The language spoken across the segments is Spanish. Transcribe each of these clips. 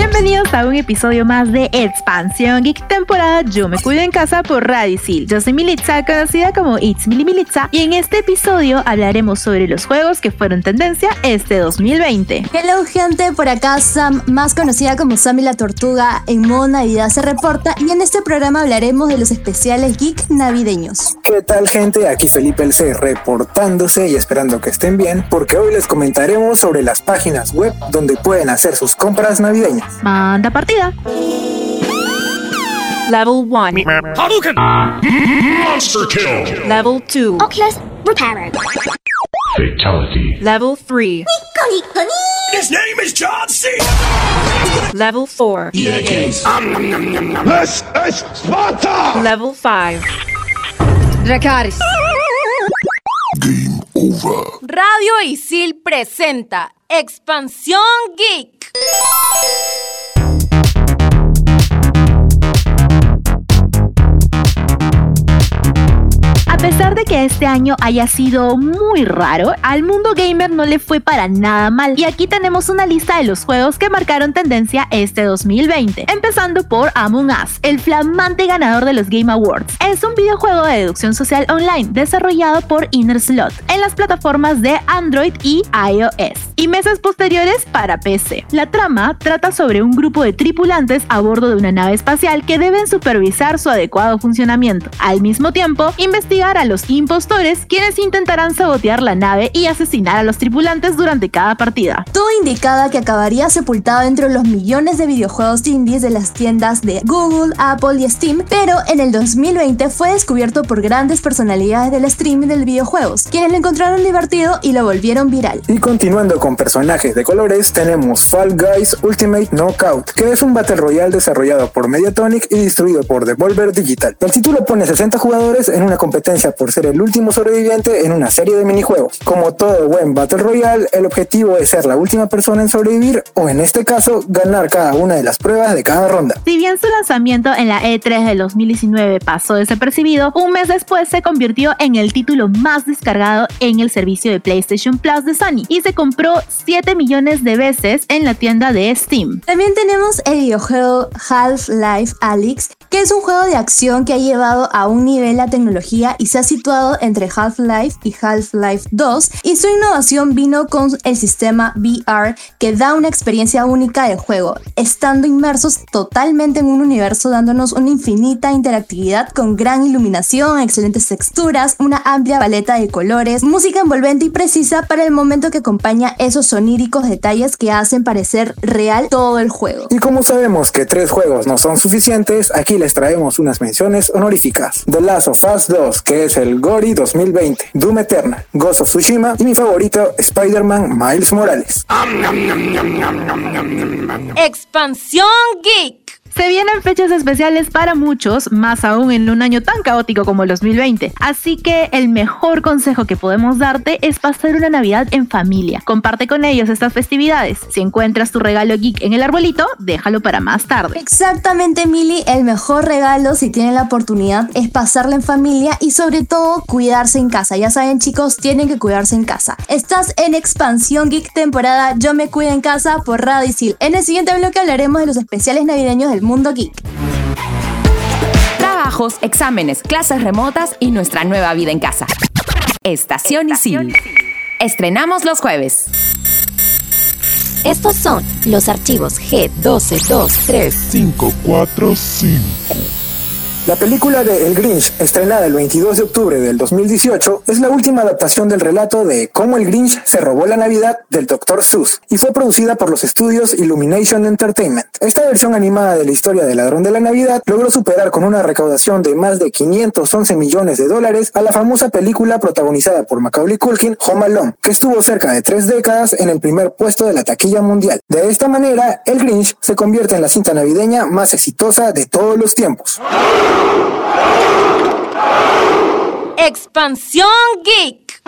Bienvenidos a un episodio más de Expansión Geek temporada Yo me cuido en casa por Radio Sil. Yo soy Militza, conocida como It's Mili Militza, y en este episodio hablaremos sobre los juegos que fueron tendencia este 2020. Hello gente, por acá Sam, más conocida como Sammy la Tortuga, en modo Navidad se reporta y en este programa hablaremos de los especiales geek navideños. ¿Qué tal gente? Aquí Felipe El C reportándose y esperando que estén bien, porque hoy les comentaremos sobre las páginas web donde pueden hacer sus compras navideñas. Manda partida. Level 1. Hadouken! Monster kill! Level 2. Oculus Repairer. Fatality. Level 3. His name is John C. Level 4. This is Sparta! Level 5. Dracaris. Radio Isil presenta Expansión Geek. Que este año haya sido muy raro, al mundo gamer no le fue para nada mal. Y aquí tenemos una lista de los juegos que marcaron tendencia este 2020. Empezando por Among Us, el flamante ganador de los Game Awards. Es un videojuego de deducción social online desarrollado por Inner Slot en las plataformas de Android y iOS. Y meses posteriores para PC. La trama trata sobre un grupo de tripulantes a bordo de una nave espacial que deben supervisar su adecuado funcionamiento. Al mismo tiempo, investigar a los impostores quienes intentarán sabotear la nave y asesinar a los tripulantes durante cada partida. Todo indicaba que acabaría sepultado entre los millones de videojuegos indies de las tiendas de Google, Apple y Steam, pero en el 2020 fue descubierto por grandes personalidades del streaming de videojuegos, quienes lo encontraron divertido y lo volvieron viral. Y continuando con personajes de colores, tenemos Fall Guys Ultimate Knockout, que es un Battle Royale desarrollado por Mediatonic y distribuido por Devolver Digital. El título pone 60 jugadores en una competencia por ser el último sobreviviente en una serie de minijuegos. Como todo buen Battle Royale, el objetivo es ser la última persona en sobrevivir o en este caso ganar cada una de las pruebas de cada ronda. Si bien su lanzamiento en la E3 del 2019 pasó desapercibido, un mes después se convirtió en el título más descargado en el servicio de PlayStation Plus de Sony y se compró 7 millones de veces en la tienda de Steam. También tenemos el videojuego Half-Life Alyx, que es un juego de acción que ha llevado a un nivel la tecnología y se ha situado entre Half-Life y Half-Life 2 y su innovación vino con el sistema VR que da una experiencia única de juego, estando inmersos totalmente en un universo dándonos una infinita interactividad con gran iluminación, excelentes texturas, una amplia paleta de colores, música envolvente y precisa para el momento que acompaña esos soníricos detalles que hacen parecer real todo el juego. Y como sabemos que tres juegos no son suficientes, aquí les traemos unas menciones honoríficas. The Last of Us 2, que es el GORY 2020, Doom Eternal, Ghost of Tsushima y mi favorito, Spider-Man Miles Morales. Expansión Geek. Se vienen fechas especiales para muchos, más aún en un año tan caótico como el 2020. Así que el mejor consejo que podemos darte es pasar una Navidad en familia. Comparte con ellos estas festividades. Si encuentras tu regalo geek en el arbolito, déjalo para más tarde. Exactamente, Mili, el mejor regalo si tienen la oportunidad es pasarla en familia y sobre todo cuidarse en casa. Ya saben, chicos, tienen que cuidarse en casa. Estás en Expansión Geek temporada Yo me cuido en casa por Radio Isil. En el siguiente bloque hablaremos de los especiales navideños del mundo geek. Trabajos, exámenes, clases remotas y nuestra nueva vida en casa. Estación Isil. Estrenamos los jueves. Estos son los archivos G1223. 545. La película de El Grinch, estrenada el 22 de octubre del 2018, es la última adaptación del relato de cómo el Grinch se robó la Navidad del Dr. Seuss y fue producida por los estudios Illumination Entertainment. Esta versión animada de la historia del ladrón de la Navidad logró superar con una recaudación de más de 511 millones de dólares a la famosa película protagonizada por Macaulay Culkin, Home Alone, que estuvo cerca de tres décadas en el primer puesto de la taquilla mundial. De esta manera, El Grinch se convierte en la cinta navideña más exitosa de todos los tiempos. Expansión Geek.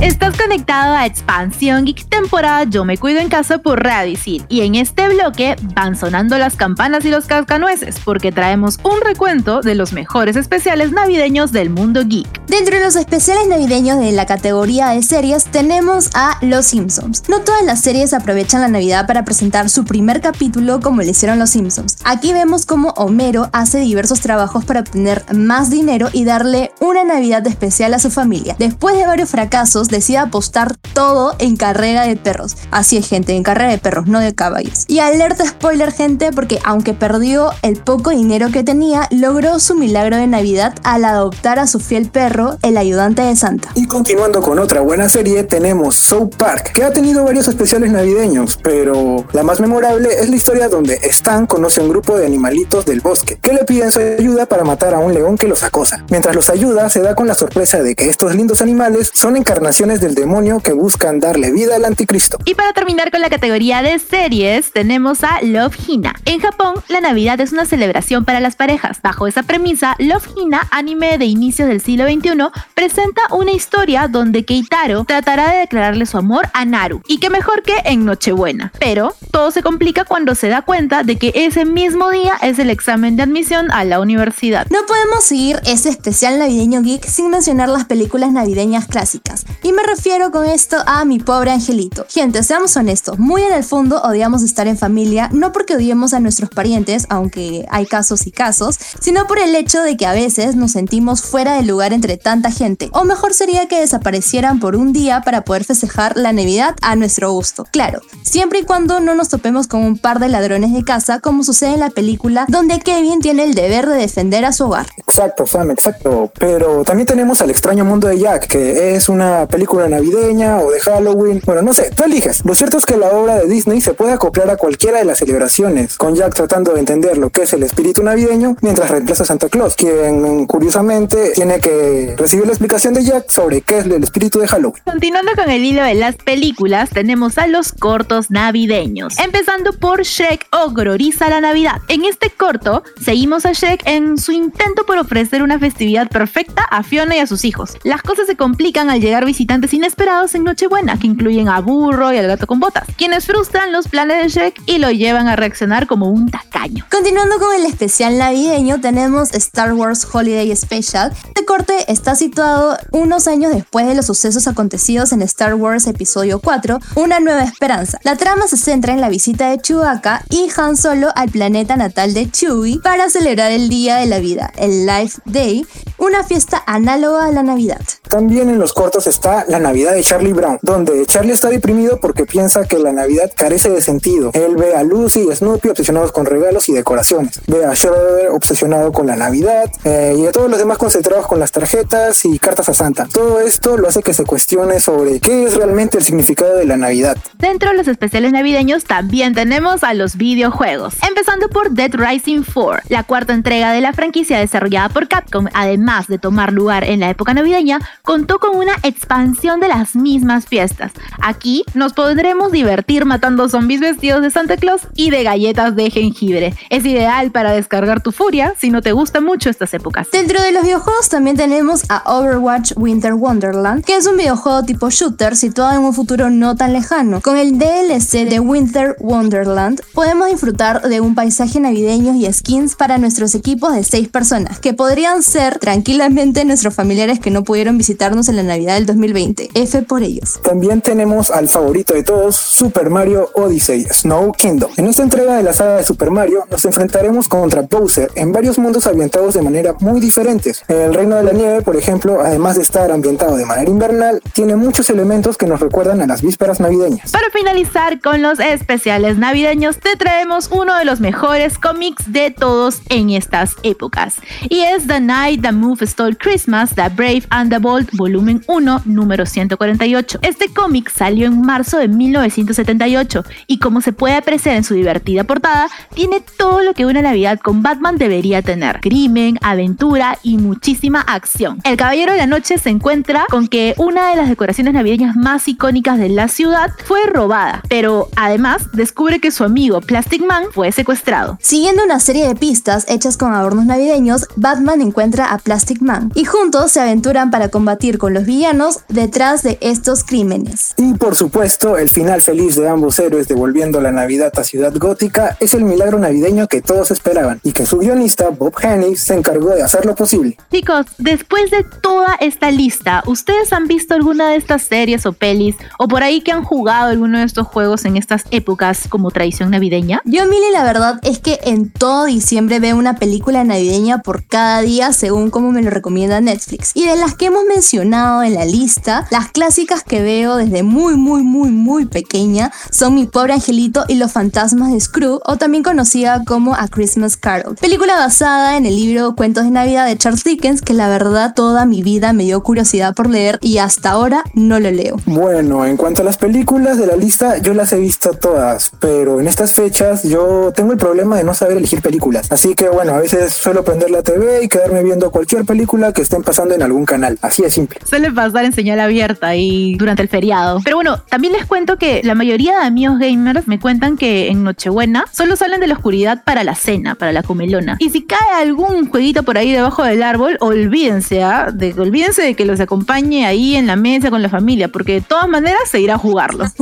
Estás conectado a Expansión Geek temporada Yo me cuido en casa por Radicil y en este bloque van sonando las campanas y los cascanueces porque traemos un recuento de los mejores especiales navideños del mundo geek. Dentro de los especiales navideños de la categoría de series tenemos a Los Simpsons. No todas las series aprovechan la Navidad para presentar su primer capítulo como le hicieron Los Simpsons. Aquí vemos cómo Homero hace diversos trabajos para obtener más dinero y darle una Navidad especial a su familia. Después de varios fracasos, decide apostar todo en carrera de perros. Así es, gente, en carrera de perros, no de caballos. Y alerta spoiler, gente, porque aunque perdió el poco dinero que tenía, logró su milagro de Navidad al adoptar a su fiel perro, el ayudante de Santa. Y continuando con otra buena serie, tenemos South Park, que ha tenido varios especiales navideños, pero la más memorable es la historia donde Stan conoce a un grupo de animalitos del bosque que le piden su ayuda para matar a un león que los acosa. Mientras los ayuda, se da con la sorpresa de que estos lindos animales son encarnaciones del demonio que buscan darle vida al anticristo. Y para terminar con la categoría de series, tenemos a Love Hina. En Japón, la Navidad es una celebración para las parejas. Bajo esa premisa, Love Hina, anime de inicios del siglo XXI, presenta una historia donde Keitaro tratará de declararle su amor a Naru. Y qué mejor que en Nochebuena. Pero todo se complica cuando se da cuenta de que ese mismo día es el examen de admisión a la universidad. No podemos seguir ese especial navideño geek sin mencionar las películas navideñas clásicas. Y me refiero con esto a Mi pobre angelito. Gente, seamos honestos, muy en el fondo odiamos estar en familia, no porque odiemos a nuestros parientes, aunque hay casos y casos, sino por el hecho de que a veces nos sentimos fuera de lugar entre tanta gente. O mejor sería que desaparecieran por un día para poder festejar la Navidad a nuestro gusto. Claro, siempre y cuando no nos topemos con un par de ladrones de casa, como sucede en la película, donde Kevin tiene el deber de defender a su hogar. Exacto, Sam, exacto. Pero también tenemos al extraño mundo de Jack, que es una película navideña o de Halloween. Bueno, no sé, tú eliges. Lo cierto es que la obra de Disney se puede acoplar a cualquiera de las celebraciones, con Jack tratando de entender lo que es el espíritu navideño mientras reemplaza a Santa Claus, quien curiosamente tiene que recibir la explicación de Jack sobre qué es el espíritu de Halloween. Continuando con el hilo de las películas, tenemos a los cortos navideños. Empezando por Shrek Ogroriza la Navidad. En este corto, seguimos a Shrek en su intento por ofrecer una festividad perfecta a Fiona y a sus hijos. Las cosas se complican al llegar visitantes inesperados en Nochebuena, que incluyen a Burro y al gato con botas, quienes frustran los planes de Shrek y lo llevan a reaccionar como un tacaño. Continuando con el especial navideño, tenemos Star Wars Holiday Special. Este corte está situado unos años después de los sucesos acontecidos en Star Wars Episodio 4, Una Nueva Esperanza. La trama se centra en la visita de Chewbacca y Han Solo al planeta natal de Chewie para celebrar el Día de la Vida, el Life Day, una fiesta análoga a la Navidad. También en los cortos está La Navidad de Charlie Brown, donde Charlie está deprimido porque piensa que la Navidad carece de sentido. Él ve a Lucy y Snoopy obsesionados con regalos y decoraciones. Ve a Schroeder obsesionado con la Navidad eh, y a todos los demás concentrados con las tarjetas y cartas a Santa. Todo esto lo hace que se cuestione sobre qué es realmente el significado de la Navidad. Dentro de los especiales navideños también tenemos a los videojuegos, empezando por Dead Rising 4, la cuarta entrega de la franquicia desarrollada por Capcom, además de tomar lugar en la época navideña, contó con una expansión de las mismas fiestas. Aquí nos podremos divertir matando zombies vestidos de Santa Claus y de galletas de jengibre. Es ideal para descargar tu furia si no te gustan mucho estas épocas. Dentro de los videojuegos también tenemos a Overwatch Winter Wonderland, que es un videojuego tipo shooter situado en un futuro no tan lejano. Con el DLC de Winter Wonderland podemos disfrutar de un paisaje navideño y skins para nuestros equipos de 6 personas, que podrían ser tranquilamente nuestros familiares que no pudieron visitarnos en la Navidad del 2020. F por ellos. También tenemos al favorito de todos, Super Mario Odyssey, Snow Kingdom. En esta entrega de la saga de Super Mario nos enfrentaremos contra Bowser en varios mundos ambientados de manera muy diferentes. El Reino de la Nieve, por ejemplo, además de estar ambientado de manera invernal, tiene muchos elementos que nos recuerdan a las vísperas navideñas. Para finalizar con los especiales navideños, te traemos uno de los mejores cómics de todos en estas épocas. Y es The Night the Move Stole Christmas, The Brave and the Bold, volumen 1, número 148. Este cómic salió en marzo de 1978 y como se puede apreciar en su divertida portada, tiene todo lo que una Navidad con Batman debería tener. Crimen, aventura y muchísima acción. El Caballero de la Noche se encuentra con que una de las decoraciones navideñas más icónicas de la ciudad fue robada, pero además descubre que su amigo Plastic Man fue secuestrado. Siguiendo una serie de pistas hechas con adornos navideños, Batman encuentra a Plastic Man y juntos se aventuran para combatir con los villanos detrás de estos crímenes. Y por supuesto, el final feliz de ambos héroes devolviendo la Navidad a Ciudad Gótica es el milagro navideño que todos esperaban y que su guionista Bob Haney se encargó de hacerlo posible. Chicos, después de toda esta lista, ¿ustedes han visto alguna de estas series o pelis o por ahí que han jugado alguno de estos juegos en estas épocas como tradición navideña? Yo, Mili, la verdad es que en todo diciembre veo una película navideña por cada día según como me lo recomienda Netflix. Y de las que hemos mencionado en la lista, las clásicas que veo desde muy, muy, muy, muy pequeña son Mi pobre angelito y Los fantasmas de Scrooge, o también conocida como A Christmas Carol. Película basada en el libro Cuentos de Navidad de Charles Dickens, que la verdad toda mi vida me dio curiosidad por leer y hasta ahora no lo leo. Bueno, en cuanto a las películas de la lista, yo las he visto todas, pero en estas fechas yo tengo el problema de no saber elegir películas. Así que bueno, a veces suelo prender la TV y quedarme viendo cualquier película que estén pasando en algún canal. Así de simple. Suele pasar en señal abierta y durante el feriado. Pero bueno, también les cuento que la mayoría de amigos gamers me cuentan que en Nochebuena solo salen de la oscuridad para la cena, para la comelona. Y si cae algún jueguito por ahí debajo del árbol, olvídense, ¿ah? de, olvídense de que los acompañe ahí en la mesa con la familia, porque de todas maneras se irá a jugarlo.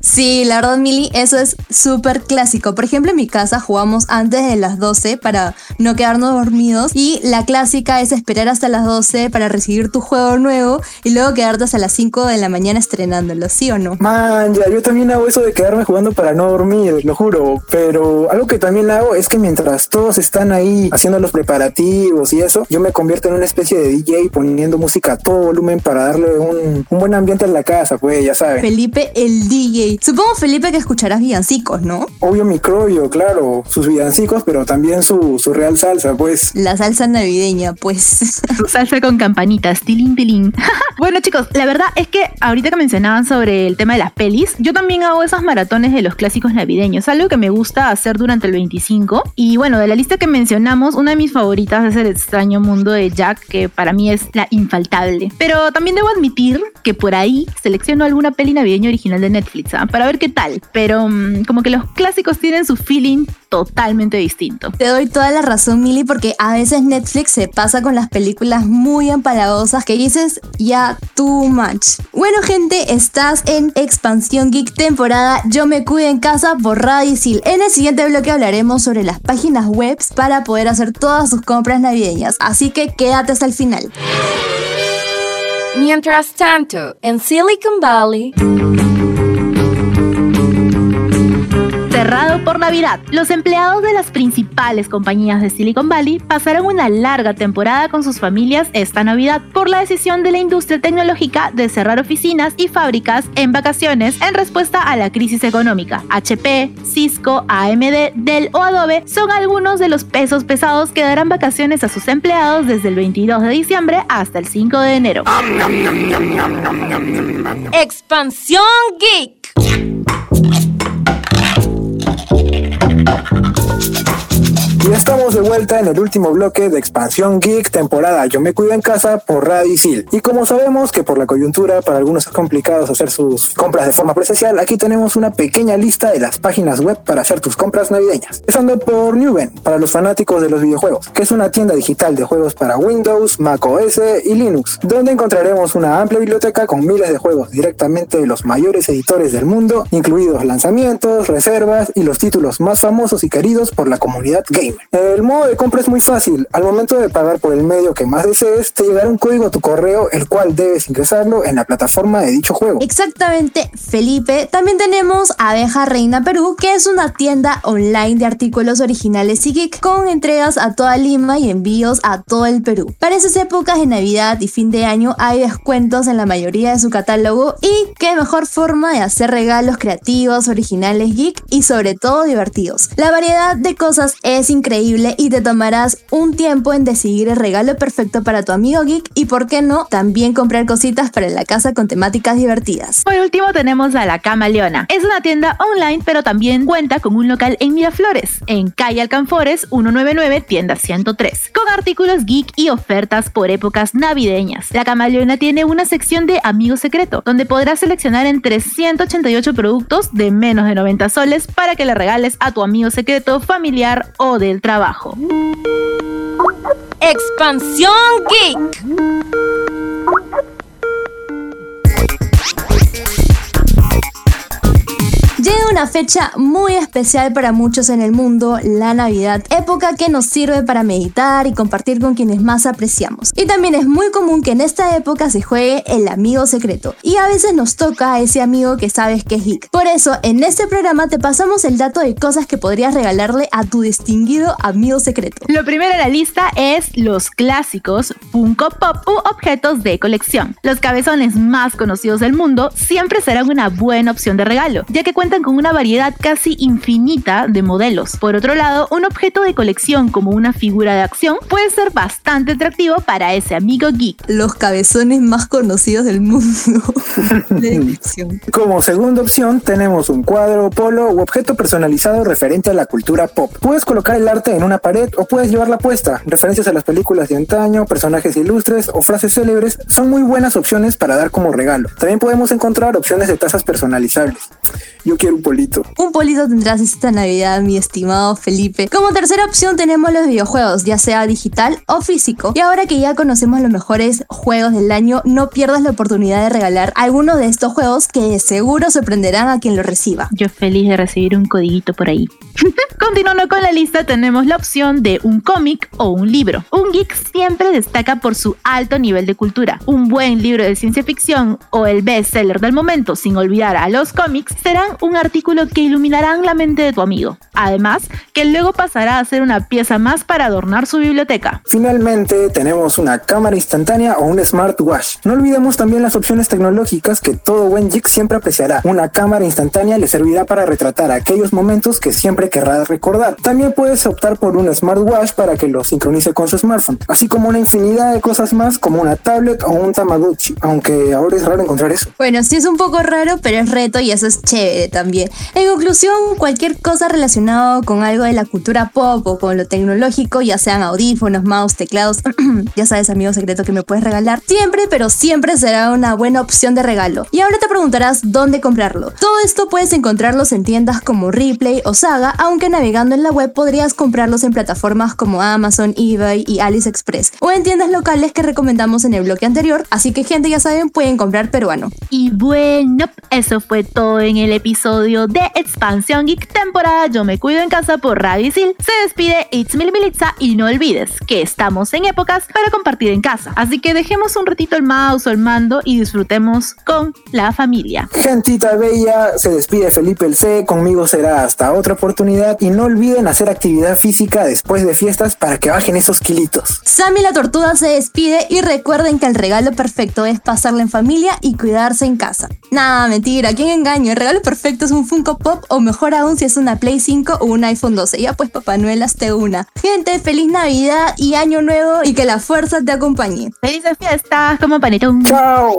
Sí, la verdad, Mili, eso es súper clásico. Por ejemplo, en mi casa jugamos antes de las 12 para no quedarnos dormidos. Y la clásica es esperar hasta las 12 para recibir tu juego nuevo y luego quedarte hasta las 5 de la mañana estrenándolo, ¿sí o no? Man, ya, yo también hago eso de quedarme jugando para no dormir, lo juro. Pero algo que también hago es que mientras todos están ahí haciendo los preparativos y eso, yo me convierto en una especie de DJ poniendo música a todo volumen para darle un, un buen ambiente a la casa, pues ya saben. Felipe el DJ. Supongo, Felipe, que escucharás villancicos, ¿no? Obvio microbio, claro, sus villancicos, pero también su, su real salsa, pues. La salsa navideña, pues. Su salsa con campanitas, tilín, tilín. bueno, chicos, la verdad es que ahorita que mencionaban sobre el tema de las pelis, yo también hago esas maratones de los clásicos navideños, algo que me gusta hacer durante el 25. Y bueno, de la lista que mencionamos, una de mis favoritas es El extraño mundo de Jack, que para mí es la infaltable. Pero también debo admitir que por ahí selecciono alguna peli navideña original de Netflix, ¿ah? para ver qué tal. Pero mm, como que los clásicos tienen su feeling totalmente distinto. Te doy toda la razón, Mili, porque a veces Netflix se pasa con las películas muy empalagosas que dices ya too much. Bueno, gente, estás en Expansión Geek temporada Yo me cuido en casa por Radicil. En el siguiente bloque hablaremos sobre las páginas web para poder hacer todas sus compras navideñas, así que quédate hasta el final. Mientras tanto, en Silicon Valley. Cerrado por Navidad, los empleados de las principales compañías de Silicon Valley pasarán una larga temporada con sus familias esta Navidad por la decisión de la industria tecnológica de cerrar oficinas y fábricas en vacaciones en respuesta a la crisis económica. HP, Cisco, AMD, Dell o Adobe son algunos de los pesos pesados que darán vacaciones a sus empleados desde el 22 de diciembre hasta el 5 de enero. Expansión Geek. Vuelta en el último bloque de Expansión Geek, temporada Yo me cuido en casa por Radicil. Y como sabemos que por la coyuntura para algunos es complicado hacer sus compras de forma presencial, aquí tenemos una pequeña lista de las páginas web para hacer tus compras navideñas. Empezando por Newben, para los fanáticos de los videojuegos, que es una tienda digital de juegos para Windows, Mac OS y Linux, donde encontraremos una amplia biblioteca con miles de juegos directamente de los mayores editores del mundo, incluidos lanzamientos, reservas y los títulos más famosos y queridos por la comunidad gamer. Modo de compra es muy fácil. Al momento de pagar por el medio que más desees, te llegará un código a tu correo, el cual debes ingresarlo en la plataforma de dicho juego. Exactamente, Felipe. También tenemos Abeja Reina Perú, que es una tienda online de artículos originales y geek con entregas a toda Lima y envíos a todo el Perú. Para esas épocas de Navidad y fin de año hay descuentos en la mayoría de su catálogo y qué mejor forma de hacer regalos creativos, originales, geek y sobre todo divertidos. La variedad de cosas es increíble y te tomarás un tiempo en decidir el regalo perfecto para tu amigo geek y por qué no también comprar cositas para la casa con temáticas divertidas. Por último tenemos a La Cama Leona. Es una tienda online pero también cuenta con un local en Miraflores, en calle Alcanfores 199, tienda 103, con artículos geek y ofertas por épocas navideñas. La Cama Leona tiene una sección de Amigo Secreto, donde podrás seleccionar entre 188 productos de menos de 90 soles para que le regales a tu amigo secreto, familiar o del trabajo. Expansión Geek una fecha muy especial para muchos en el mundo, la Navidad, época que nos sirve para meditar y compartir con quienes más apreciamos. Y también es muy común que en esta época se juegue el amigo secreto, y a veces nos toca a ese amigo que sabes que es geek. Por eso, en este programa te pasamos el dato de cosas que podrías regalarle a tu distinguido amigo secreto. Lo primero en la lista es los clásicos Funko Pop u objetos de colección. Los cabezones más conocidos del mundo siempre serán una buena opción de regalo, ya que cuentan con una variedad casi infinita de modelos. Por otro lado, un objeto de colección como una figura de acción puede ser bastante atractivo para ese amigo geek. Los cabezones más conocidos del mundo. de. Como segunda opción tenemos un cuadro, polo u objeto personalizado referente a la cultura pop. Puedes colocar el arte en una pared o puedes llevarla puesta. Referencias a las películas de antaño, personajes ilustres o frases célebres son muy buenas opciones para dar como regalo. También podemos encontrar opciones de tazas personalizables. Yo quiero un polito. Un polito tendrás esta Navidad, mi estimado Felipe. Como tercera opción tenemos los videojuegos, ya sea digital o físico. Y ahora que ya conocemos los mejores juegos del año, no pierdas la oportunidad de regalar alguno de estos juegos que de seguro sorprenderán a quien lo reciba. Yo feliz de recibir un codiguito por ahí. Continuando con la lista, tenemos la opción de un cómic o un libro. Un geek siempre destaca por su alto nivel de cultura. Un buen libro de ciencia ficción o el bestseller del momento, sin olvidar a los cómics, serán un artículo que iluminarán la mente de tu amigo. Además, que luego pasará a ser una pieza más para adornar su biblioteca. Finalmente tenemos una cámara instantánea o un smartwatch. No olvidemos también las opciones tecnológicas que todo buen geek siempre apreciará. Una cámara instantánea le servirá para retratar aquellos momentos que siempre querrá recordar. También puedes optar por un smartwatch para que lo sincronice con su smartphone, así como una infinidad de cosas más como una tablet o un Tamagotchi, aunque ahora es raro encontrar eso. Bueno, sí es un poco raro, pero es reto y eso es chévere también. En conclusión, cualquier cosa relacionada con algo de la cultura pop o con lo tecnológico, ya sean audífonos, mouse, teclados, ya sabes, amigo secreto que me puedes regalar, siempre, pero siempre será una buena opción de regalo. Y ahora te preguntarás dónde comprarlo. Todo esto puedes encontrarlos en tiendas como Replay o Saga, aunque navegando en la web podrías comprarlos en plataformas como Amazon, eBay y AliExpress, o en tiendas locales que recomendamos en el bloque anterior, así que gente ya saben, pueden comprar peruano. Y bueno, eso fue todo en el episodio de Expansión Geek temporada Yo me cuido en casa por Radio Isil. Se despide It's Mil Militza y no olvides que estamos en épocas para compartir en casa. Así que dejemos un ratito el mouse o el mando y disfrutemos con la familia. Gentita bella, se despide Felipe el C, conmigo será hasta otra oportunidad y no olviden hacer actividad física después de fiestas para que bajen esos kilitos. Sammy la tortuga se despide y recuerden que el regalo perfecto es pasarla en familia y cuidarse en casa. Nada, mentira, ¿quién engaño? El regalo perfecto es un Funko Pop o mejor aún si es una Play 5 o un iPhone 12. Ya pues Papá Noel hazte una. Gente, feliz Navidad y Año Nuevo y que la fuerza te acompañe. ¡Felices fiestas! Como panetón. ¡Chao!